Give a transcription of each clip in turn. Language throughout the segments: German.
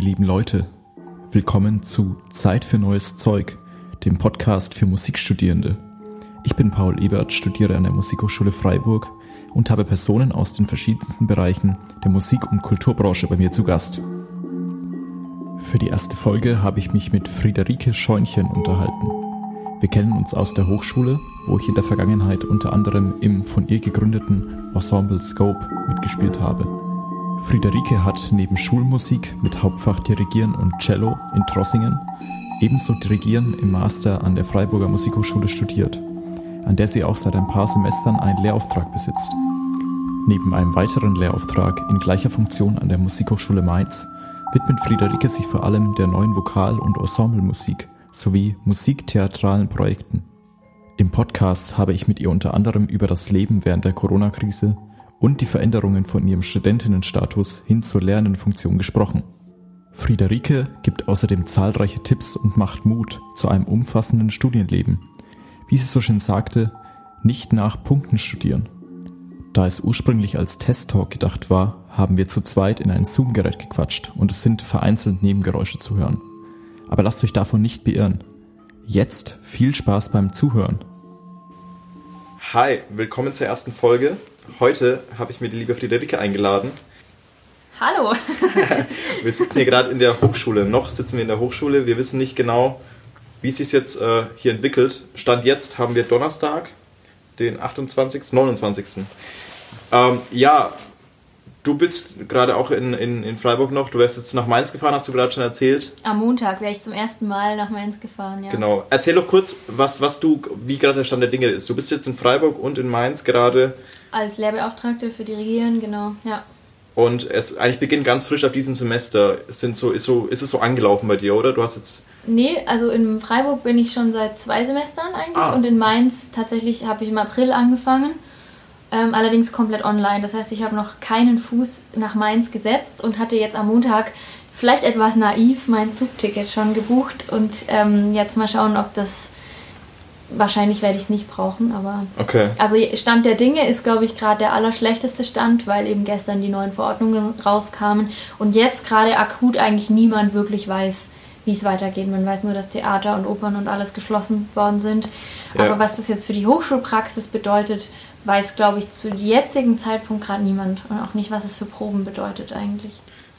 ihr lieben Leute. Willkommen zu Zeit für neues Zeug, dem Podcast für Musikstudierende. Ich bin Paul Ebert, studiere an der Musikhochschule Freiburg und habe Personen aus den verschiedensten Bereichen der Musik- und Kulturbranche bei mir zu Gast. Für die erste Folge habe ich mich mit Friederike Scheunchen unterhalten. Wir kennen uns aus der Hochschule, wo ich in der Vergangenheit unter anderem im von ihr gegründeten Ensemble Scope mitgespielt habe. Friederike hat neben Schulmusik mit Hauptfach Dirigieren und Cello in Trossingen ebenso Dirigieren im Master an der Freiburger Musikhochschule studiert, an der sie auch seit ein paar Semestern einen Lehrauftrag besitzt. Neben einem weiteren Lehrauftrag in gleicher Funktion an der Musikhochschule Mainz widmet Friederike sich vor allem der neuen Vokal- und Ensemblemusik sowie musiktheatralen Projekten. Im Podcast habe ich mit ihr unter anderem über das Leben während der Corona-Krise und die Veränderungen von ihrem Studentinnenstatus hin zur lernenden Funktion gesprochen. Friederike gibt außerdem zahlreiche Tipps und macht Mut zu einem umfassenden Studienleben. Wie sie so schön sagte, nicht nach Punkten studieren. Da es ursprünglich als Test-Talk gedacht war, haben wir zu zweit in ein Zoom-Gerät gequatscht und es sind vereinzelt Nebengeräusche zu hören. Aber lasst euch davon nicht beirren. Jetzt viel Spaß beim Zuhören. Hi, willkommen zur ersten Folge. Heute habe ich mir die liebe Friederike eingeladen. Hallo. wir sitzen hier gerade in der Hochschule. Noch sitzen wir in der Hochschule. Wir wissen nicht genau, wie es sich jetzt äh, hier entwickelt. Stand jetzt haben wir Donnerstag, den 28., 29. Ähm, ja, du bist gerade auch in, in, in Freiburg noch. Du wärst jetzt nach Mainz gefahren, hast du gerade schon erzählt. Am Montag wäre ich zum ersten Mal nach Mainz gefahren, ja. Genau. Erzähl doch kurz, was, was du, wie gerade der Stand der Dinge ist. Du bist jetzt in Freiburg und in Mainz gerade. Als Lehrbeauftragte für Dirigieren, genau, ja. Und es eigentlich beginnt ganz frisch ab diesem Semester. Es sind so, ist, so, ist es so angelaufen bei dir, oder? Du hast jetzt. Nee, also in Freiburg bin ich schon seit zwei Semestern eigentlich ah. und in Mainz tatsächlich habe ich im April angefangen. Ähm, allerdings komplett online. Das heißt, ich habe noch keinen Fuß nach Mainz gesetzt und hatte jetzt am Montag vielleicht etwas naiv mein Zugticket schon gebucht und ähm, jetzt mal schauen, ob das wahrscheinlich werde ich es nicht brauchen, aber okay. also Stand der Dinge ist glaube ich gerade der allerschlechteste Stand, weil eben gestern die neuen Verordnungen rauskamen und jetzt gerade akut eigentlich niemand wirklich weiß, wie es weitergeht. Man weiß nur, dass Theater und Opern und alles geschlossen worden sind. Ja. Aber was das jetzt für die Hochschulpraxis bedeutet, weiß, glaube ich, zu jetzigen Zeitpunkt gerade niemand. Und auch nicht, was es für Proben bedeutet eigentlich.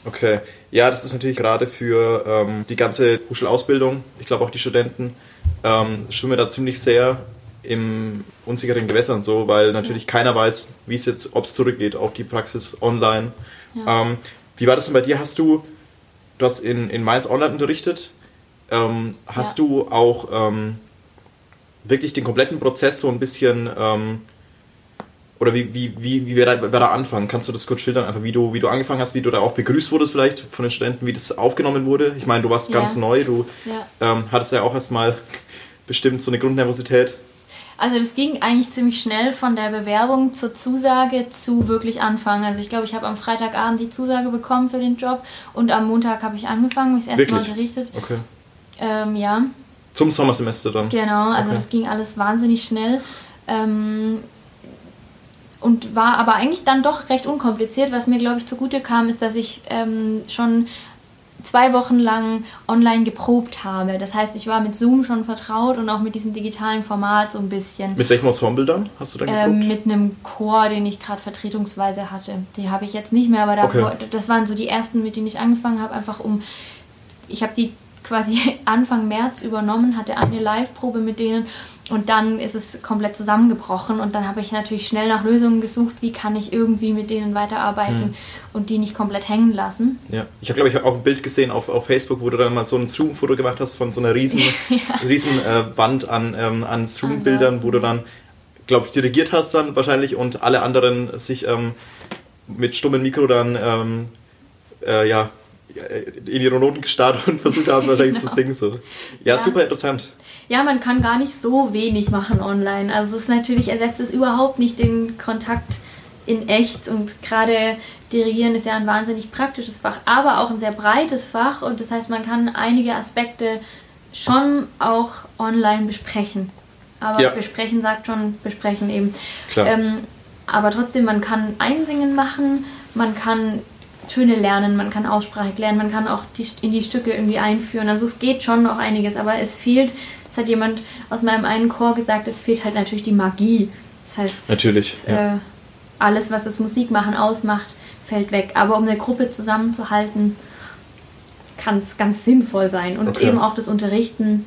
Okay. Ja, das ist natürlich gerade für ähm, die ganze Hochschulausbildung, ich glaube auch die Studenten, ähm, schwimmen da ziemlich sehr im unsicheren Gewässern so, weil natürlich ja. keiner weiß, wie es jetzt, ob es zurückgeht auf die Praxis online. Ja. Ähm, wie war das denn bei dir? Hast du, du hast in, in Mainz online unterrichtet, ähm, hast ja. du auch ähm, wirklich den kompletten Prozess so ein bisschen ähm, oder wie, wie, wie, wie wäre da, anfangen? Kannst du das kurz schildern, einfach wie du, wie du angefangen hast, wie du da auch begrüßt wurdest vielleicht von den Studenten, wie das aufgenommen wurde? Ich meine, du warst ja. ganz neu, du ja. ähm, hattest ja auch erstmal bestimmt so eine Grundnervosität. Also das ging eigentlich ziemlich schnell von der Bewerbung zur Zusage zu wirklich anfangen. Also ich glaube, ich habe am Freitagabend die Zusage bekommen für den Job und am Montag habe ich angefangen, mich das erste Mal unterrichtet. Okay. Ähm, ja. Zum Sommersemester dann? Genau, also okay. das ging alles wahnsinnig schnell. Ähm, und war aber eigentlich dann doch recht unkompliziert. Was mir, glaube ich, zugute kam, ist, dass ich ähm, schon zwei Wochen lang online geprobt habe. Das heißt, ich war mit Zoom schon vertraut und auch mit diesem digitalen Format so ein bisschen. Mit welchem Ensemble dann hast du dann geprobt? Ähm, mit einem Chor, den ich gerade vertretungsweise hatte. Den habe ich jetzt nicht mehr, aber okay. das waren so die ersten, mit denen ich angefangen habe, einfach um. Ich habe die quasi Anfang März übernommen, hatte eine Live-Probe mit denen und dann ist es komplett zusammengebrochen und dann habe ich natürlich schnell nach Lösungen gesucht, wie kann ich irgendwie mit denen weiterarbeiten mhm. und die nicht komplett hängen lassen. Ja, ich habe glaube ich auch ein Bild gesehen auf, auf Facebook, wo du dann mal so ein Zoom-Foto gemacht hast von so einer riesen, ja. riesen äh, Wand an, ähm, an Zoom-Bildern, wo du dann, glaube ich, dirigiert hast dann wahrscheinlich und alle anderen sich ähm, mit stummem Mikro dann ähm, äh, ja, in ihre Noten gestartet und versucht haben, wahrscheinlich genau. zu singen. So. Ja, ja, super interessant ja, man kann gar nicht so wenig machen online. Also es ist natürlich, ersetzt es überhaupt nicht den Kontakt in echt und gerade Dirigieren ist ja ein wahnsinnig praktisches Fach, aber auch ein sehr breites Fach und das heißt, man kann einige Aspekte schon auch online besprechen. Aber ja. besprechen sagt schon besprechen eben. Ähm, aber trotzdem, man kann Einsingen machen, man kann Töne lernen, man kann Aussprache lernen, man kann auch die, in die Stücke irgendwie einführen. Also es geht schon noch einiges, aber es fehlt, es hat jemand aus meinem einen Chor gesagt, es fehlt halt natürlich die Magie. Das heißt, natürlich, ist, ja. äh, alles, was das Musikmachen ausmacht, fällt weg. Aber um eine Gruppe zusammenzuhalten, kann es ganz sinnvoll sein. Und okay. eben auch das Unterrichten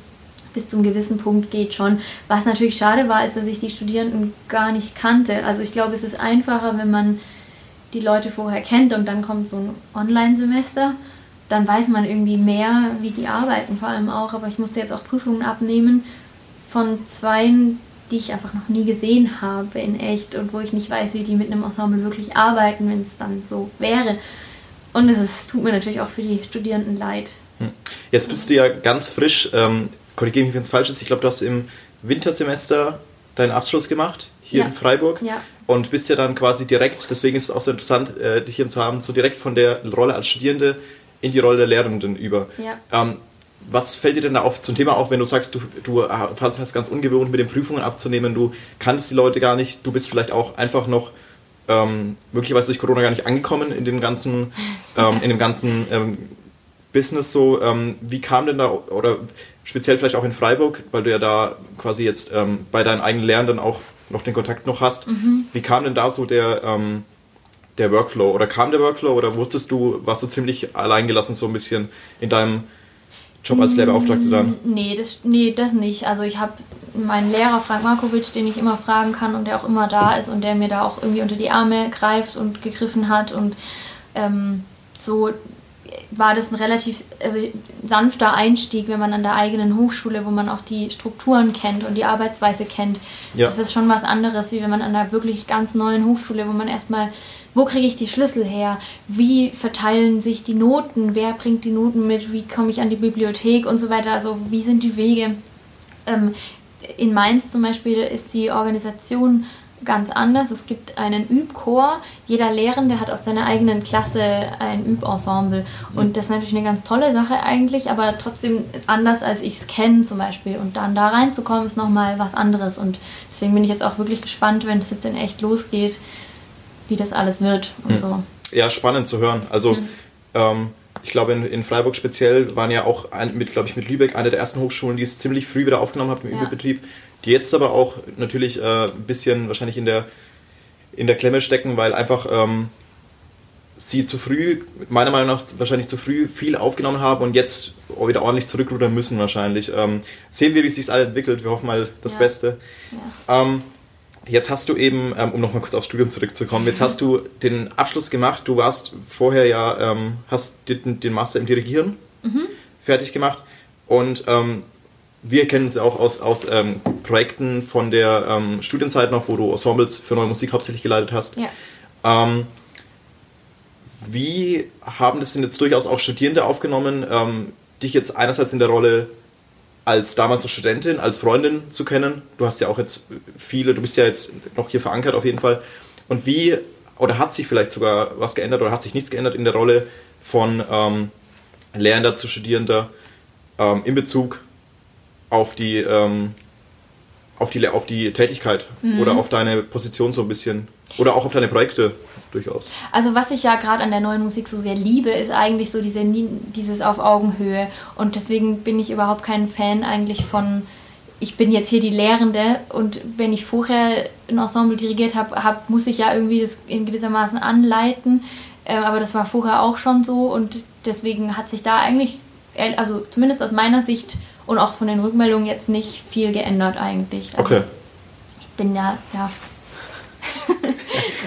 bis zum gewissen Punkt geht schon. Was natürlich schade war, ist, dass ich die Studierenden gar nicht kannte. Also ich glaube, es ist einfacher, wenn man die Leute vorher kennt und dann kommt so ein Online-Semester. Dann weiß man irgendwie mehr, wie die arbeiten, vor allem auch. Aber ich musste jetzt auch Prüfungen abnehmen von zweien, die ich einfach noch nie gesehen habe in echt und wo ich nicht weiß, wie die mit einem Ensemble wirklich arbeiten, wenn es dann so wäre. Und es tut mir natürlich auch für die Studierenden leid. Hm. Jetzt bist du ja ganz frisch, ähm, korrigiere mich, wenn es falsch ist, ich glaube, du hast im Wintersemester deinen Abschluss gemacht, hier ja. in Freiburg. Ja. Und bist ja dann quasi direkt, deswegen ist es auch so interessant, äh, dich hier zu haben, so direkt von der Rolle als Studierende in die Rolle der Lehrenden über. Ja. Ähm, was fällt dir denn da auf zum Thema auf, wenn du sagst, du, du hast es ganz ungewohnt mit den Prüfungen abzunehmen, du kanntest die Leute gar nicht, du bist vielleicht auch einfach noch ähm, möglicherweise durch Corona gar nicht angekommen in dem ganzen, ähm, in dem ganzen ähm, Business so. Ähm, wie kam denn da, oder speziell vielleicht auch in Freiburg, weil du ja da quasi jetzt ähm, bei deinen eigenen Lernenden auch noch den Kontakt noch hast, mhm. wie kam denn da so der, ähm, der Workflow? Oder kam der Workflow oder wusstest du, warst du ziemlich alleingelassen so ein bisschen in deinem Job als Lehrbeauftragte dann? Mm, nee, das, nee, das nicht. Also ich habe meinen Lehrer Frank Markovic, den ich immer fragen kann und der auch immer da ist und der mir da auch irgendwie unter die Arme greift und gegriffen hat und ähm, so war das ein relativ also sanfter Einstieg, wenn man an der eigenen Hochschule, wo man auch die Strukturen kennt und die Arbeitsweise kennt. Ja. Das ist schon was anderes, wie wenn man an einer wirklich ganz neuen Hochschule, wo man erstmal wo kriege ich die Schlüssel her? Wie verteilen sich die Noten? Wer bringt die Noten mit? Wie komme ich an die Bibliothek und so weiter? Also wie sind die Wege? Ähm, in Mainz zum Beispiel ist die Organisation ganz anders. Es gibt einen Übchor. Jeder Lehrende hat aus seiner eigenen Klasse ein Übensemble. Und das ist natürlich eine ganz tolle Sache eigentlich, aber trotzdem anders, als ich es kenne zum Beispiel. Und dann da reinzukommen, ist nochmal was anderes. Und deswegen bin ich jetzt auch wirklich gespannt, wenn es jetzt in echt losgeht, wie das alles wird und hm. so. Ja, spannend zu hören. Also hm. ähm, ich glaube in, in, Freiburg speziell waren ja auch ein, mit, glaube ich, mit Lübeck eine der ersten Hochschulen, die es ziemlich früh wieder aufgenommen hat im ja. Überbetrieb, die jetzt aber auch natürlich äh, ein bisschen wahrscheinlich in der in der Klemme stecken, weil einfach ähm, sie zu früh, meiner Meinung nach wahrscheinlich zu früh viel aufgenommen haben und jetzt wieder ordentlich zurückrudern müssen wahrscheinlich. Ähm, sehen wir, wie es sich alles entwickelt. Wir hoffen mal das ja. Beste. Ja. Ähm, Jetzt hast du eben, ähm, um nochmal kurz aufs Studium zurückzukommen, jetzt hast du den Abschluss gemacht. Du warst vorher ja, ähm, hast den, Master im Dirigieren mhm. fertig gemacht. Und ähm, wir kennen es ja auch aus, aus ähm, Projekten von der ähm, Studienzeit noch, wo du Ensembles für neue Musik hauptsächlich geleitet hast. Ja. Ähm, wie haben das denn jetzt durchaus auch Studierende aufgenommen, dich jetzt einerseits in der Rolle als damals als Studentin, als Freundin zu kennen. Du hast ja auch jetzt viele, du bist ja jetzt noch hier verankert auf jeden Fall. Und wie, oder hat sich vielleicht sogar was geändert oder hat sich nichts geändert in der Rolle von ähm, Lehrender zu Studierender ähm, in Bezug auf die, ähm, auf die, auf die Tätigkeit mhm. oder auf deine Position so ein bisschen oder auch auf deine Projekte durchaus. Also was ich ja gerade an der neuen Musik so sehr liebe, ist eigentlich so diese, dieses auf Augenhöhe. Und deswegen bin ich überhaupt kein Fan eigentlich von, ich bin jetzt hier die Lehrende und wenn ich vorher ein Ensemble dirigiert habe, hab, muss ich ja irgendwie das in gewissermaßen anleiten. Äh, aber das war vorher auch schon so und deswegen hat sich da eigentlich, also zumindest aus meiner Sicht und auch von den Rückmeldungen jetzt nicht viel geändert eigentlich. Also okay. Ich bin ja, ja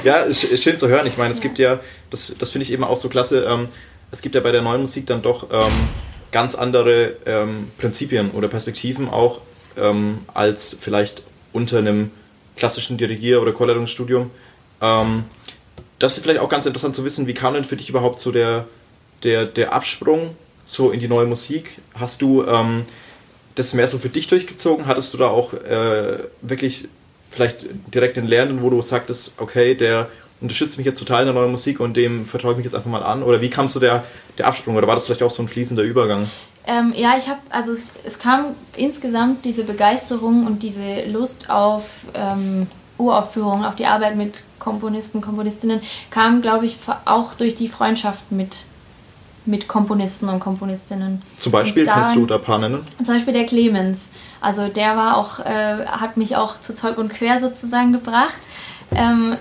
ja, ist, ist, schön zu hören. Ich meine, es gibt ja, das, das finde ich eben auch so klasse, ähm, es gibt ja bei der neuen Musik dann doch ähm, ganz andere ähm, Prinzipien oder Perspektiven auch ähm, als vielleicht unter einem klassischen Dirigier- oder Chorleitungsstudium. Ähm, das ist vielleicht auch ganz interessant zu wissen, wie kam denn für dich überhaupt so der, der, der Absprung so in die neue Musik? Hast du ähm, das mehr so für dich durchgezogen? Hattest du da auch äh, wirklich vielleicht direkt den Lernenden, wo du sagtest, okay, der unterstützt mich jetzt total in der neuen Musik und dem vertraue ich mich jetzt einfach mal an? Oder wie kamst du der, der Absprung? Oder war das vielleicht auch so ein fließender Übergang? Ähm, ja, ich habe, also es kam insgesamt diese Begeisterung und diese Lust auf ähm, Uraufführung, auch die Arbeit mit Komponisten, Komponistinnen, kam, glaube ich, auch durch die Freundschaft mit, mit Komponisten und Komponistinnen. Zum Beispiel, daran, kannst du da ein paar nennen? Zum Beispiel der Clemens. Also der war auch, äh, hat mich auch zu Zeug und Quer sozusagen gebracht. Ähm,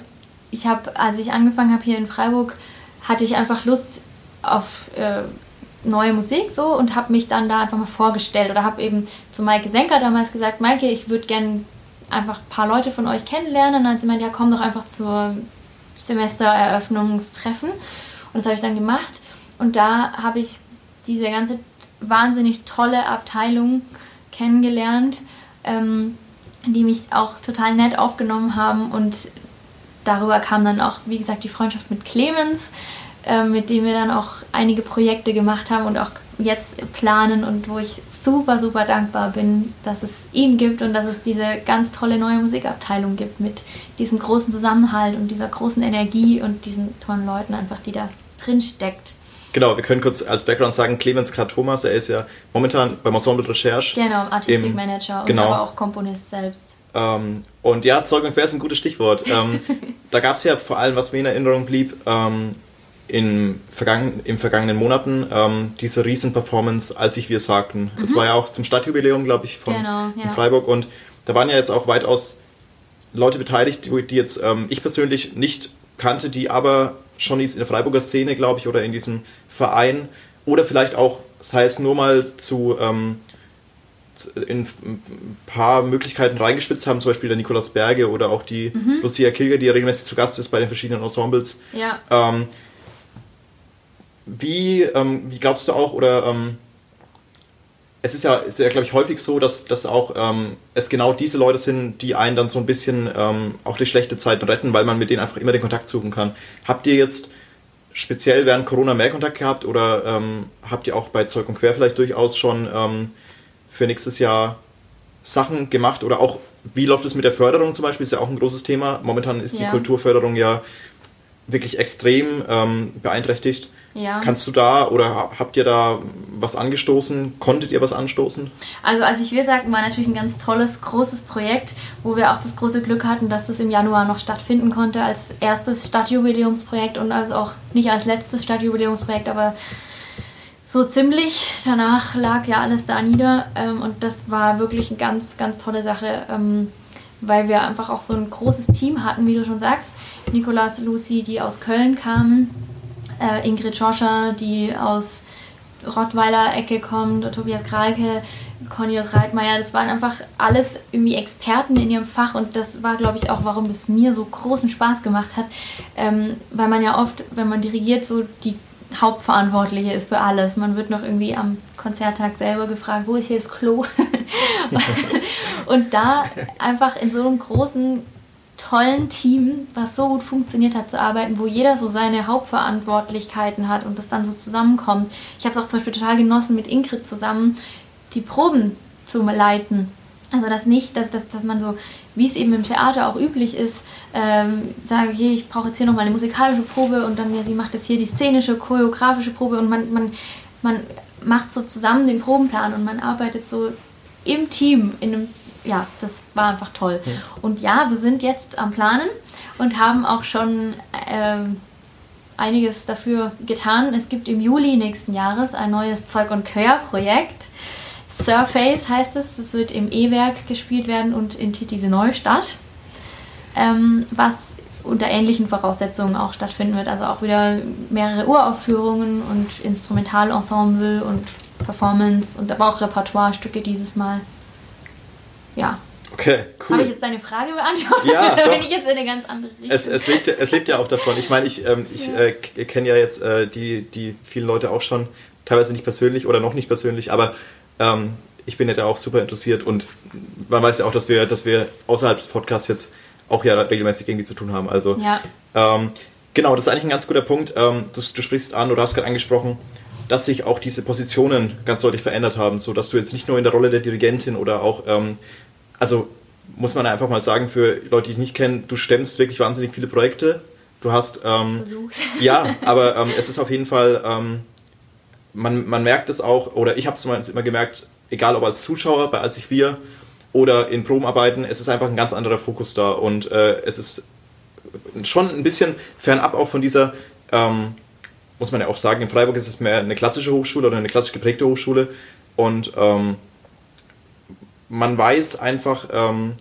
ich habe, als ich angefangen habe hier in Freiburg, hatte ich einfach Lust auf äh, neue Musik so und habe mich dann da einfach mal vorgestellt oder habe eben zu Maike Senker damals gesagt, Maike, ich würde gerne einfach ein paar Leute von euch kennenlernen. Und dann hat sie meint, ja komm doch einfach zur Semestereröffnungstreffen. Und das habe ich dann gemacht. Und da habe ich diese ganze wahnsinnig tolle Abteilung kennengelernt, ähm, die mich auch total nett aufgenommen haben. Und darüber kam dann auch, wie gesagt, die Freundschaft mit Clemens, äh, mit dem wir dann auch einige Projekte gemacht haben und auch jetzt planen und wo ich super, super dankbar bin, dass es ihn gibt und dass es diese ganz tolle neue Musikabteilung gibt mit diesem großen Zusammenhalt und dieser großen Energie und diesen tollen Leuten einfach, die da drin steckt. Genau, wir können kurz als Background sagen, Clemens K. Thomas, er ist ja momentan beim Ensemble Recherche. Genau, Artistic Manager und genau. aber auch Komponist selbst. Ähm, und ja, Zeug und Quer ist ein gutes Stichwort. Ähm, da gab es ja vor allem, was mir in Erinnerung blieb, ähm, in vergangen, im vergangenen Monaten ähm, diese Riesen-Performance, als ich wir sagten. Es mhm. war ja auch zum Stadtjubiläum, glaube ich, von, genau, ja. Freiburg. Und da waren ja jetzt auch weitaus Leute beteiligt, die, die jetzt ähm, ich persönlich nicht kannte, die aber schon in der Freiburger Szene, glaube ich, oder in diesem Verein oder vielleicht auch, sei es nur mal zu ähm, in ein paar Möglichkeiten reingespitzt haben, zum Beispiel der Nikolaus Berge oder auch die mhm. Lucia Kilger, die ja regelmäßig zu Gast ist bei den verschiedenen Ensembles. Ja. Ähm, wie, ähm, wie glaubst du auch, oder ähm, es ist ja, ist ja glaube ich, häufig so, dass, dass auch ähm, es genau diese Leute sind, die einen dann so ein bisschen ähm, auch durch schlechte Zeiten retten, weil man mit denen einfach immer den Kontakt suchen kann. Habt ihr jetzt speziell während Corona mehr Kontakt gehabt oder ähm, habt ihr auch bei Zeug und Quer vielleicht durchaus schon ähm, für nächstes Jahr Sachen gemacht oder auch wie läuft es mit der Förderung zum Beispiel? Ist ja auch ein großes Thema. Momentan ist ja. die Kulturförderung ja wirklich extrem ähm, beeinträchtigt. Ja. Kannst du da oder habt ihr da was angestoßen? Konntet ihr was anstoßen? Also als ich wir sagten, war natürlich ein ganz tolles, großes Projekt, wo wir auch das große Glück hatten, dass das im Januar noch stattfinden konnte als erstes Stadtjubiläumsprojekt und also auch nicht als letztes Stadtjubiläumsprojekt, aber so ziemlich. Danach lag ja alles da nieder ähm, und das war wirklich eine ganz, ganz tolle Sache, ähm, weil wir einfach auch so ein großes Team hatten, wie du schon sagst. Nikolas, Lucy, die aus Köln kamen äh, Ingrid Schoscher, die aus Rottweiler Ecke kommt, Tobias Kralke, Cornelius Reitmeier, das waren einfach alles irgendwie Experten in ihrem Fach und das war, glaube ich, auch, warum es mir so großen Spaß gemacht hat, ähm, weil man ja oft, wenn man dirigiert, so die Hauptverantwortliche ist für alles. Man wird noch irgendwie am Konzerttag selber gefragt, wo ist hier das Klo? und da einfach in so einem großen tollen Team, was so gut funktioniert hat, zu arbeiten, wo jeder so seine Hauptverantwortlichkeiten hat und das dann so zusammenkommt. Ich habe es auch zum Beispiel total genossen, mit Ingrid zusammen die Proben zu leiten. Also das nicht, dass, dass, dass man so, wie es eben im Theater auch üblich ist, ähm, sage, hey, ich brauche jetzt hier nochmal eine musikalische Probe und dann, ja, sie macht jetzt hier die szenische, choreografische Probe und man, man, man macht so zusammen den Probenplan und man arbeitet so im Team, in einem ja, das war einfach toll. Ja. Und ja, wir sind jetzt am Planen und haben auch schon äh, einiges dafür getan. Es gibt im Juli nächsten Jahres ein neues Zeug- und Quer-Projekt. Surface heißt es. Es wird im E-Werk gespielt werden und in Titisee Neustadt. Ähm, was unter ähnlichen Voraussetzungen auch stattfinden wird. Also auch wieder mehrere Uraufführungen und Instrumentalensemble und Performance und aber auch Repertoirestücke dieses Mal ja. Okay, cool. Habe ich jetzt deine Frage beantwortet? Ja, oder bin ich jetzt in eine ganz andere Richtung? Es, es, lebt, es lebt ja auch davon. Ich meine, ich, ähm, ich ja. äh, kenne ja jetzt äh, die, die vielen Leute auch schon, teilweise nicht persönlich oder noch nicht persönlich, aber ähm, ich bin ja da auch super interessiert und man weiß ja auch, dass wir, dass wir außerhalb des Podcasts jetzt auch ja regelmäßig irgendwie zu tun haben. Also ja. ähm, genau, das ist eigentlich ein ganz guter Punkt. Ähm, du, du sprichst an oder hast gerade angesprochen, dass sich auch diese Positionen ganz deutlich verändert haben, so dass du jetzt nicht nur in der Rolle der Dirigentin oder auch, ähm, also muss man einfach mal sagen, für Leute, die ich nicht kenne, du stemmst wirklich wahnsinnig viele Projekte. Du hast, ähm, ja, aber ähm, es ist auf jeden Fall, ähm, man, man merkt es auch, oder ich habe es immer gemerkt, egal ob als Zuschauer bei Als ich wir oder in Probenarbeiten, es ist einfach ein ganz anderer Fokus da und äh, es ist schon ein bisschen fernab auch von dieser, ähm, muss man ja auch sagen, in Freiburg ist es mehr eine klassische Hochschule oder eine klassisch geprägte Hochschule und ähm, man weiß einfach ähm,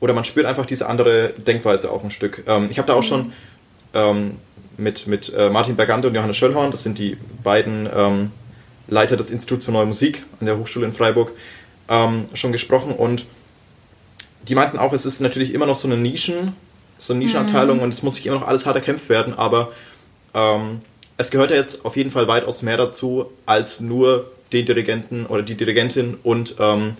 oder man spürt einfach diese andere Denkweise auch ein Stück. Ähm, ich habe da auch schon ähm, mit, mit äh, Martin Bergante und Johannes Schöllhorn, das sind die beiden ähm, Leiter des Instituts für Neue Musik an der Hochschule in Freiburg, schon gesprochen und die meinten auch, es ist natürlich immer noch so eine Nischen, so eine Nischenabteilung mhm. und es muss sich immer noch alles hart erkämpft werden, aber ähm, es gehört ja jetzt auf jeden Fall weitaus mehr dazu, als nur den Dirigenten oder die Dirigentin und ähm,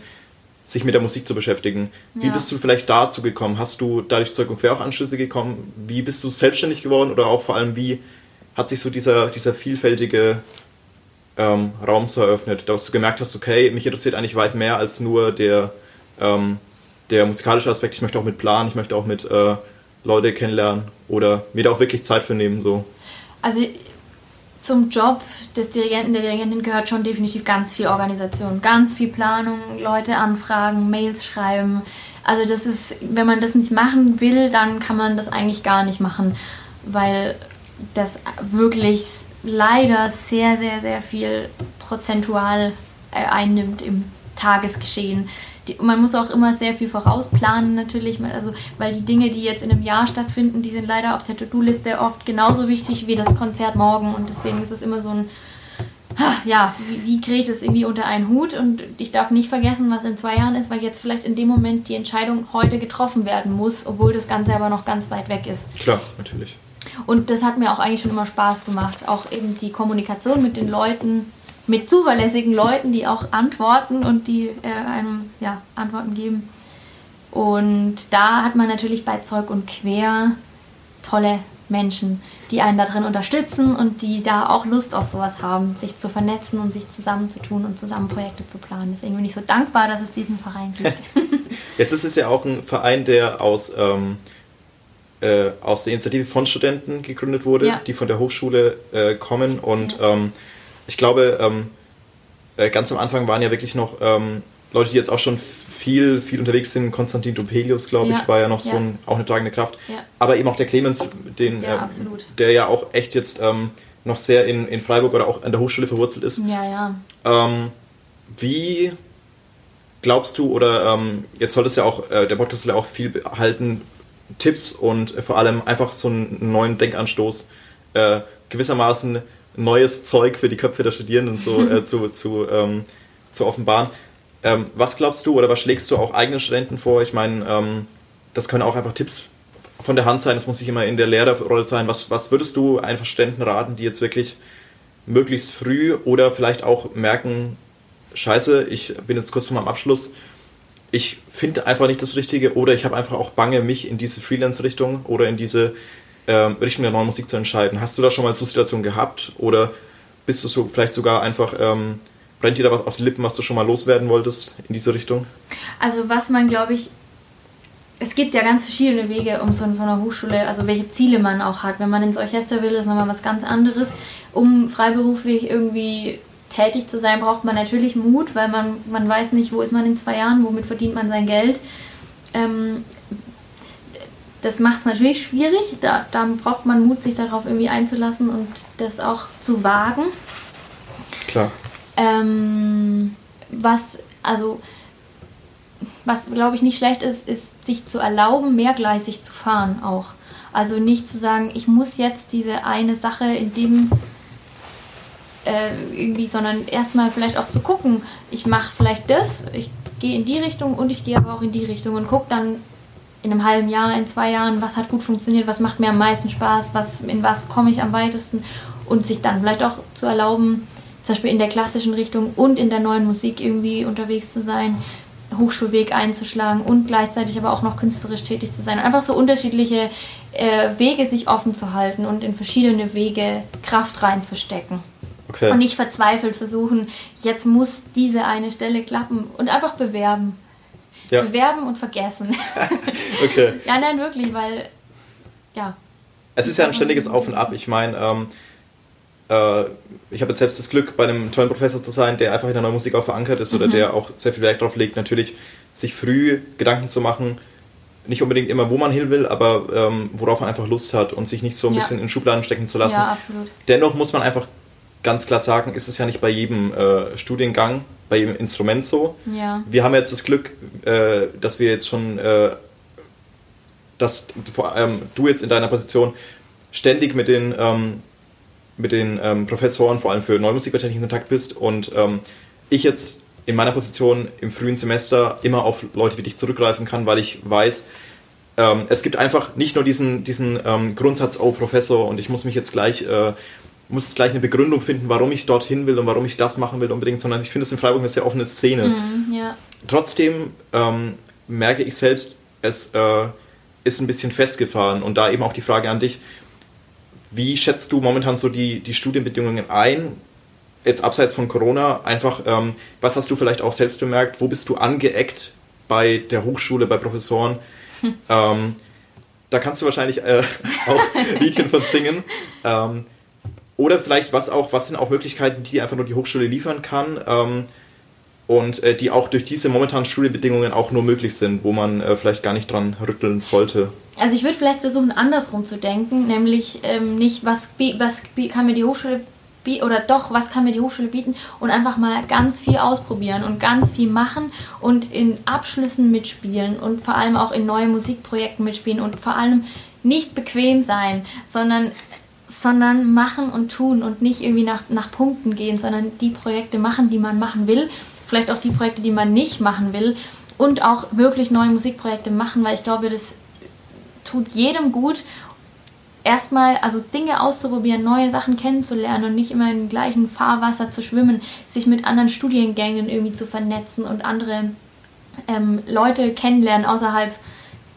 sich mit der Musik zu beschäftigen. Wie ja. bist du vielleicht dazu gekommen? Hast du dadurch Zeug und Quer auch Anschlüsse gekommen? Wie bist du selbstständig geworden oder auch vor allem, wie hat sich so dieser, dieser vielfältige ähm, Raum so eröffnet, dass du gemerkt hast, okay, mich interessiert eigentlich weit mehr als nur der ähm, der musikalische Aspekt, ich möchte auch mit planen, ich möchte auch mit äh, Leute kennenlernen oder mir da auch wirklich Zeit für nehmen. So. Also zum Job des Dirigenten, der Dirigentin gehört schon definitiv ganz viel Organisation, ganz viel Planung, Leute anfragen, Mails schreiben. Also das ist, wenn man das nicht machen will, dann kann man das eigentlich gar nicht machen, weil das wirklich leider sehr, sehr, sehr viel prozentual äh, einnimmt im Tagesgeschehen die, man muss auch immer sehr viel vorausplanen natürlich, also weil die Dinge, die jetzt in einem Jahr stattfinden, die sind leider auf der To-Do-Liste oft genauso wichtig wie das Konzert morgen und deswegen ist es immer so ein ja, wie, wie kriege ich das irgendwie unter einen Hut und ich darf nicht vergessen, was in zwei Jahren ist, weil jetzt vielleicht in dem Moment die Entscheidung heute getroffen werden muss, obwohl das Ganze aber noch ganz weit weg ist. Klar, natürlich. Und das hat mir auch eigentlich schon immer Spaß gemacht, auch eben die Kommunikation mit den Leuten, mit zuverlässigen Leuten, die auch antworten und die äh, einem ja, Antworten geben. Und da hat man natürlich bei Zeug und Quer tolle Menschen, die einen da drin unterstützen und die da auch Lust auf sowas haben, sich zu vernetzen und sich zusammenzutun und zusammen Projekte zu planen. Deswegen bin ich so dankbar, dass es diesen Verein gibt. Jetzt ist es ja auch ein Verein, der aus, ähm, äh, aus der Initiative von Studenten gegründet wurde, ja. die von der Hochschule äh, kommen und ja. ähm, ich glaube, ähm, äh, ganz am Anfang waren ja wirklich noch ähm, Leute, die jetzt auch schon viel, viel unterwegs sind. Konstantin Dupelius, glaube ja. ich, war ja noch so ein, auch eine tragende Kraft. Aber eben auch der Clemens, den, ja, äh, der ja auch echt jetzt ähm, noch sehr in, in Freiburg oder auch an der Hochschule verwurzelt ist. Ja, ja. Ähm, wie glaubst du, oder ähm, jetzt soll es ja auch, äh, der Podcast soll ja auch viel behalten, Tipps und vor allem einfach so einen neuen Denkanstoß äh, gewissermaßen neues Zeug für die Köpfe der Studierenden so, äh, zu, zu, ähm, zu offenbaren. Ähm, was glaubst du oder was schlägst du auch eigenen Studenten vor? Ich meine, ähm, das können auch einfach Tipps von der Hand sein, das muss nicht immer in der Lehrerrolle sein. Was, was würdest du einfach Studenten raten, die jetzt wirklich möglichst früh oder vielleicht auch merken, scheiße, ich bin jetzt kurz vor meinem Abschluss, ich finde einfach nicht das Richtige oder ich habe einfach auch Bange, mich in diese Freelance-Richtung oder in diese ähm, Richtung der neuen Musik zu entscheiden. Hast du da schon mal so Situationen gehabt oder bist du so vielleicht sogar einfach, ähm, brennt dir da was auf die Lippen, was du schon mal loswerden wolltest in diese Richtung? Also was man, glaube ich, es gibt ja ganz verschiedene Wege, um so in so einer Hochschule, also welche Ziele man auch hat. Wenn man ins Orchester will, ist nochmal was ganz anderes. Um freiberuflich irgendwie tätig zu sein, braucht man natürlich Mut, weil man, man weiß nicht, wo ist man in zwei Jahren, womit verdient man sein Geld. Ähm, das macht es natürlich schwierig. Da, da braucht man Mut, sich darauf irgendwie einzulassen und das auch zu wagen. Klar. Ähm, was, also, was glaube ich nicht schlecht ist, ist sich zu erlauben, mehrgleisig zu fahren auch. Also nicht zu sagen, ich muss jetzt diese eine Sache in dem äh, irgendwie, sondern erstmal vielleicht auch zu gucken, ich mache vielleicht das, ich gehe in die Richtung und ich gehe aber auch in die Richtung und gucke dann, in einem halben Jahr, in zwei Jahren, was hat gut funktioniert, was macht mir am meisten Spaß, was, in was komme ich am weitesten und sich dann vielleicht auch zu erlauben, zum Beispiel in der klassischen Richtung und in der neuen Musik irgendwie unterwegs zu sein, Hochschulweg einzuschlagen und gleichzeitig aber auch noch künstlerisch tätig zu sein. Einfach so unterschiedliche äh, Wege sich offen zu halten und in verschiedene Wege Kraft reinzustecken. Okay. Und nicht verzweifelt versuchen, jetzt muss diese eine Stelle klappen und einfach bewerben. Ja. Bewerben und vergessen. okay. Ja, nein, wirklich, weil, ja. Es ist ja ein ständiges Auf und Ab. Ich meine, ähm, äh, ich habe jetzt selbst das Glück, bei einem tollen Professor zu sein, der einfach in der neuen Musik auch verankert ist mhm. oder der auch sehr viel Wert darauf legt, natürlich sich früh Gedanken zu machen, nicht unbedingt immer, wo man hin will, aber ähm, worauf man einfach Lust hat und sich nicht so ein ja. bisschen in Schubladen stecken zu lassen. Ja, absolut. Dennoch muss man einfach ganz klar sagen, ist es ja nicht bei jedem äh, Studiengang, bei jedem Instrument so. Ja. Wir haben jetzt das Glück, äh, dass wir jetzt schon, äh, dass vor allem du jetzt in deiner Position ständig mit den, ähm, mit den ähm, Professoren, vor allem für Neumusik wahrscheinlich in Kontakt bist und ähm, ich jetzt in meiner Position im frühen Semester immer auf Leute wie dich zurückgreifen kann, weil ich weiß, ähm, es gibt einfach nicht nur diesen, diesen ähm, Grundsatz, oh Professor, und ich muss mich jetzt gleich, äh, muss gleich eine Begründung finden, warum ich dorthin will und warum ich das machen will unbedingt, sondern ich finde es in Freiburg eine sehr offene Szene. Mm, ja. Trotzdem ähm, merke ich selbst, es äh, ist ein bisschen festgefahren und da eben auch die Frage an dich, wie schätzt du momentan so die, die Studienbedingungen ein? jetzt abseits von Corona, einfach, ähm, was hast du vielleicht auch selbst bemerkt? Wo bist du angeeckt bei der Hochschule, bei Professoren? Hm. Ähm, da kannst du wahrscheinlich äh, auch Liedchen von singen. Ähm, oder vielleicht, was auch, was sind auch Möglichkeiten, die einfach nur die Hochschule liefern kann ähm, und äh, die auch durch diese momentanen Studienbedingungen auch nur möglich sind, wo man äh, vielleicht gar nicht dran rütteln sollte. Also ich würde vielleicht versuchen, andersrum zu denken, nämlich ähm, nicht, was, was kann mir die Hochschule oder doch, was kann mir die Hochschule bieten und einfach mal ganz viel ausprobieren und ganz viel machen und in Abschlüssen mitspielen und vor allem auch in neue Musikprojekten mitspielen und vor allem nicht bequem sein, sondern sondern machen und tun und nicht irgendwie nach, nach Punkten gehen, sondern die Projekte machen, die man machen will, vielleicht auch die Projekte, die man nicht machen will. Und auch wirklich neue Musikprojekte machen, weil ich glaube, das tut jedem gut erstmal, also Dinge auszuprobieren, neue Sachen kennenzulernen und nicht immer im gleichen Fahrwasser zu schwimmen, sich mit anderen Studiengängen irgendwie zu vernetzen und andere ähm, Leute kennenlernen außerhalb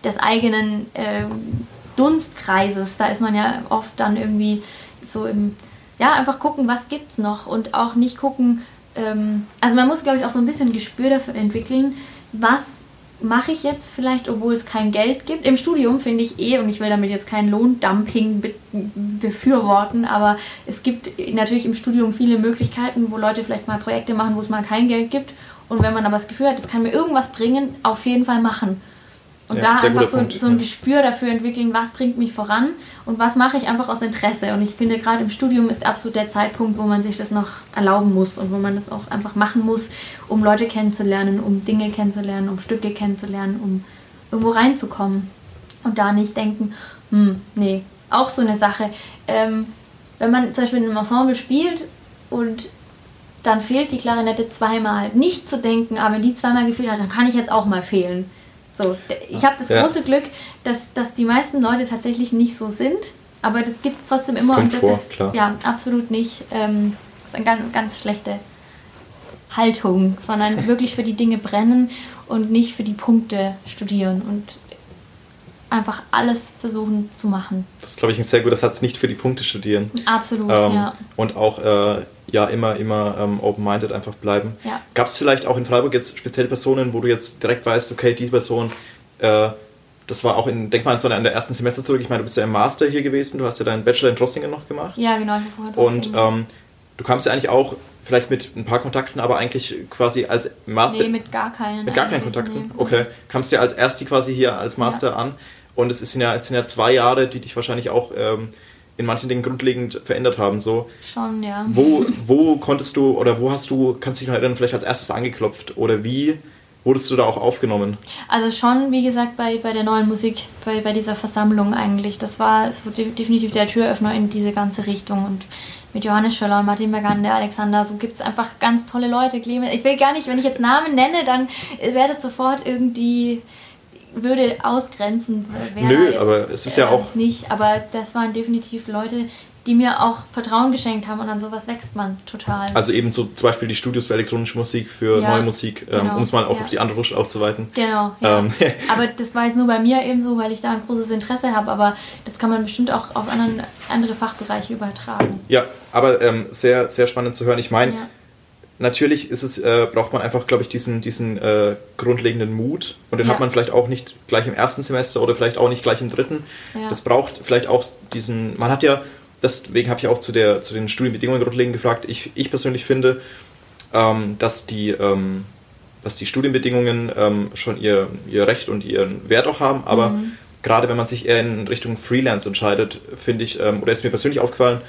des eigenen ähm, Dunstkreises. Da ist man ja oft dann irgendwie so im, ja, einfach gucken, was gibt's noch und auch nicht gucken, ähm, also man muss, glaube ich, auch so ein bisschen Gespür dafür entwickeln, was mache ich jetzt vielleicht, obwohl es kein Geld gibt. Im Studium finde ich eh, und ich will damit jetzt kein Lohndumping be befürworten, aber es gibt natürlich im Studium viele Möglichkeiten, wo Leute vielleicht mal Projekte machen, wo es mal kein Geld gibt. Und wenn man aber das Gefühl hat, es kann mir irgendwas bringen, auf jeden Fall machen. Und ja, da einfach so, so, ein Gespür dafür entwickeln, was bringt mich voran und was mache ich einfach aus Interesse. Und ich finde, gerade im Studium ist absolut der Zeitpunkt, wo man sich das noch erlauben muss und wo man das auch einfach machen muss, um Leute kennenzulernen, um Dinge kennenzulernen, um Stücke kennenzulernen, um irgendwo reinzukommen. Und da nicht denken, hm, nee, auch so eine Sache. Ähm, wenn man zum Beispiel in einem Ensemble spielt und dann fehlt die Klarinette zweimal, nicht zu denken, aber wenn die zweimal gefehlt hat, dann kann ich jetzt auch mal fehlen so, ich habe das ja. große Glück, dass, dass die meisten Leute tatsächlich nicht so sind, aber das gibt es trotzdem immer. Das und das vor, ist, klar. Ja, absolut nicht. Ähm, das ist eine ganz, ganz schlechte Haltung, sondern wirklich für die Dinge brennen und nicht für die Punkte studieren und einfach alles versuchen zu machen. Das ist, glaube ich, ein sehr guter Satz, nicht für die Punkte studieren. Absolut, ähm, ja. Und auch äh, ja immer, immer ähm, open-minded einfach bleiben. Ja. Gab es vielleicht auch in Freiburg jetzt spezielle Personen, wo du jetzt direkt weißt, okay, die Person, äh, das war auch in, denk mal an der ersten Semester zurück, ich meine, du bist ja im Master hier gewesen, du hast ja deinen Bachelor in Drossingen noch gemacht. Ja, genau. Und ähm, du kamst ja eigentlich auch vielleicht mit ein paar Kontakten, aber eigentlich quasi als Master. Nee, mit gar keinen. Mit gar keinen Kontakten? Nee. Okay. Kamst du ja als Erste quasi hier als Master ja. an und es sind ja, es sind ja zwei Jahre, die dich wahrscheinlich auch ähm, in manchen Dingen grundlegend verändert haben. So. Schon, ja. Wo, wo konntest du oder wo hast du, kannst du dich noch erinnern, vielleicht als erstes angeklopft oder wie wurdest du da auch aufgenommen? Also schon, wie gesagt, bei, bei der neuen Musik, bei, bei dieser Versammlung eigentlich. Das war so definitiv der Türöffner in diese ganze Richtung und mit Johannes Schöller und Martin Bergande, Alexander, so gibt es einfach ganz tolle Leute. Ich will gar nicht, wenn ich jetzt Namen nenne, dann wäre das sofort irgendwie würde ausgrenzen. Nö, aber es ist ja auch. Nicht, aber das waren definitiv Leute, die mir auch Vertrauen geschenkt haben und an sowas wächst man total. Also eben so zum Beispiel die Studios für elektronische Musik, für ja, neue Musik, ähm, genau, um es mal auch ja. auf die andere Rutsche auszuweiten. Genau, ja. Ähm. aber das war jetzt nur bei mir eben so, weil ich da ein großes Interesse habe, aber das kann man bestimmt auch auf anderen, andere Fachbereiche übertragen. Ja, aber ähm, sehr, sehr spannend zu hören. Ich meine, natürlich ist es, äh, braucht man einfach, glaube ich, diesen, diesen äh, grundlegenden Mut. Und den ja. hat man vielleicht auch nicht gleich im ersten Semester oder vielleicht auch nicht gleich im dritten. Ja. Das braucht vielleicht auch diesen. Man hat ja, deswegen habe ich auch zu, der, zu den Studienbedingungen grundlegend gefragt. Ich, ich persönlich finde, ähm, dass die. Ähm, dass die Studienbedingungen ähm, schon ihr, ihr Recht und ihren Wert auch haben, aber mhm. gerade wenn man sich eher in Richtung Freelance entscheidet, finde ich, ähm, oder ist mir persönlich aufgefallen,